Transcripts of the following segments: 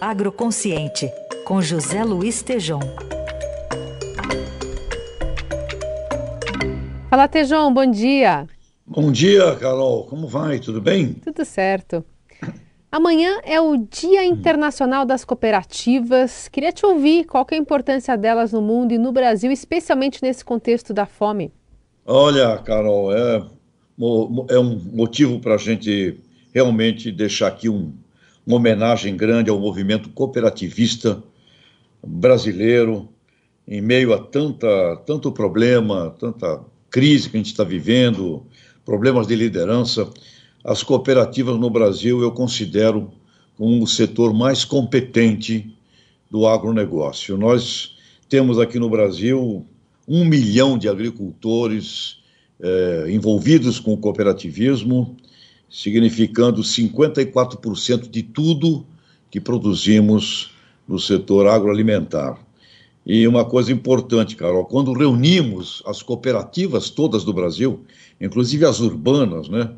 Agroconsciente, com José Luiz Tejom. Fala, Tejom, bom dia. Bom dia, Carol. Como vai? Tudo bem? Tudo certo. Amanhã é o Dia Internacional das Cooperativas. Queria te ouvir qual é a importância delas no mundo e no Brasil, especialmente nesse contexto da fome. Olha, Carol, é, é um motivo para a gente realmente deixar aqui um, uma homenagem grande ao movimento cooperativista brasileiro, em meio a tanta, tanto problema, tanta crise que a gente está vivendo, problemas de liderança. As cooperativas no Brasil eu considero como setor mais competente do agronegócio. Nós temos aqui no Brasil um milhão de agricultores é, envolvidos com o cooperativismo, significando 54% de tudo que produzimos no setor agroalimentar. E uma coisa importante, Carol, quando reunimos as cooperativas todas do Brasil, inclusive as urbanas, né,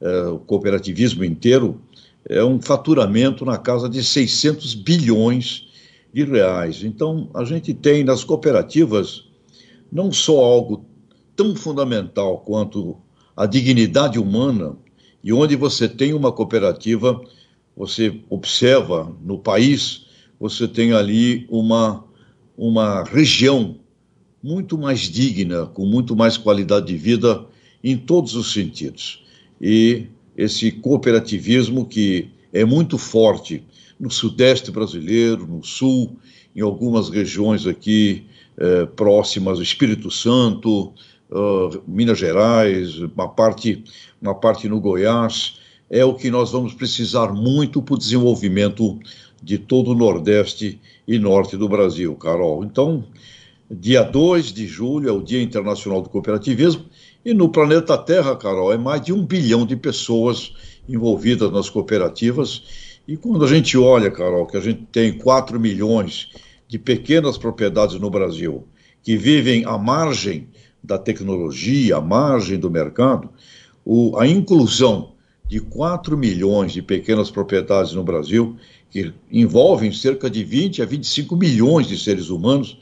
é, o cooperativismo inteiro, é um faturamento na casa de 600 bilhões de reais. Então, a gente tem nas cooperativas não só algo tão fundamental quanto a dignidade humana, e onde você tem uma cooperativa, você observa no país, você tem ali uma, uma região muito mais digna, com muito mais qualidade de vida em todos os sentidos. E esse cooperativismo que é muito forte no sudeste brasileiro, no sul, em algumas regiões aqui eh, próximas, Espírito Santo, uh, Minas Gerais, uma parte, uma parte no Goiás, é o que nós vamos precisar muito para o desenvolvimento de todo o Nordeste e Norte do Brasil, Carol. Então, dia 2 de julho é o Dia Internacional do Cooperativismo, e no planeta Terra, Carol, é mais de um bilhão de pessoas envolvidas nas cooperativas. E quando a gente olha, Carol, que a gente tem 4 milhões de pequenas propriedades no Brasil que vivem à margem da tecnologia, à margem do mercado, o, a inclusão de 4 milhões de pequenas propriedades no Brasil, que envolvem cerca de 20 a 25 milhões de seres humanos,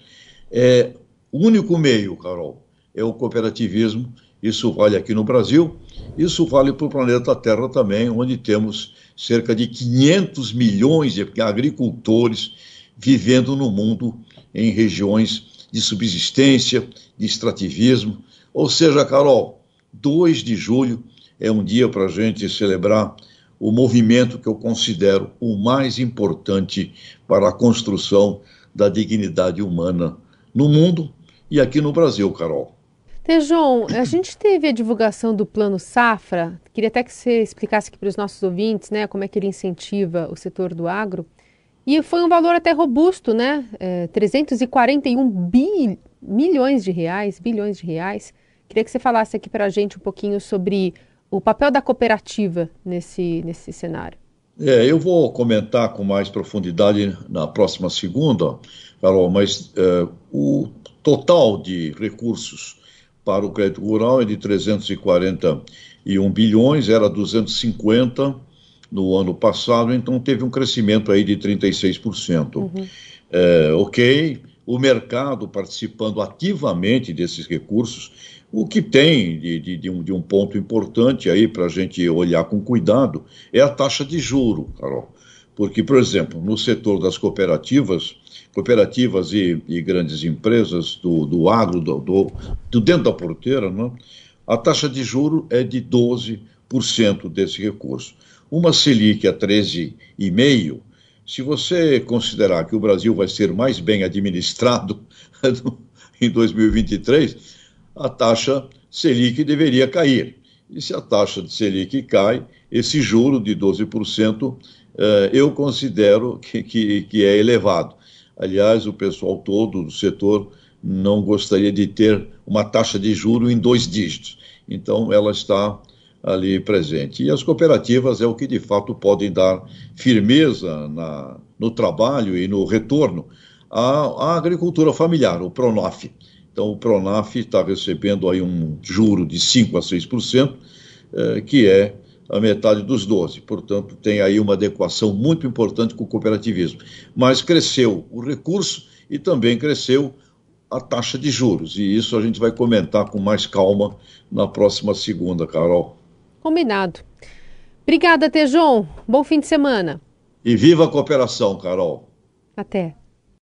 é o único meio, Carol, é o cooperativismo. Isso vale aqui no Brasil, isso vale para o planeta Terra também, onde temos cerca de 500 milhões de agricultores vivendo no mundo em regiões de subsistência, de extrativismo. Ou seja, Carol, 2 de julho é um dia para a gente celebrar o movimento que eu considero o mais importante para a construção da dignidade humana no mundo e aqui no Brasil, Carol. Tejon, a gente teve a divulgação do Plano Safra. Queria até que você explicasse aqui para os nossos ouvintes, né, como é que ele incentiva o setor do agro. E foi um valor até robusto, né? É, 341 bi, milhões de reais, bilhões de reais. Queria que você falasse aqui para a gente um pouquinho sobre o papel da cooperativa nesse, nesse cenário. É, eu vou comentar com mais profundidade na próxima segunda, Carol, mas é, o total de recursos para o crédito rural é de 341 bilhões, era 250 no ano passado, então teve um crescimento aí de 36%. Uhum. É, ok, o mercado participando ativamente desses recursos, o que tem de, de, de, um, de um, ponto importante aí para a gente olhar com cuidado é a taxa de juro, Carol. Porque, por exemplo, no setor das cooperativas, cooperativas e, e grandes empresas do, do agro, do, do, do, dentro da porteira, né, a taxa de juro é de 12% desse recurso. Uma Selic a 13,5%, se você considerar que o Brasil vai ser mais bem administrado em 2023, a taxa Selic deveria cair. E se a taxa de Selic cai, esse juro de 12% eh, eu considero que, que, que é elevado. Aliás, o pessoal todo do setor não gostaria de ter uma taxa de juro em dois dígitos. Então, ela está ali presente. E as cooperativas é o que de fato podem dar firmeza na, no trabalho e no retorno à, à agricultura familiar, o PRONAF. Então, o PRONAF está recebendo aí um juro de 5% a 6%, eh, que é a metade dos 12. Portanto, tem aí uma adequação muito importante com o cooperativismo. Mas cresceu o recurso e também cresceu a taxa de juros. E isso a gente vai comentar com mais calma na próxima segunda, Carol. Combinado. Obrigada, Tejon. Bom fim de semana. E viva a cooperação, Carol. Até.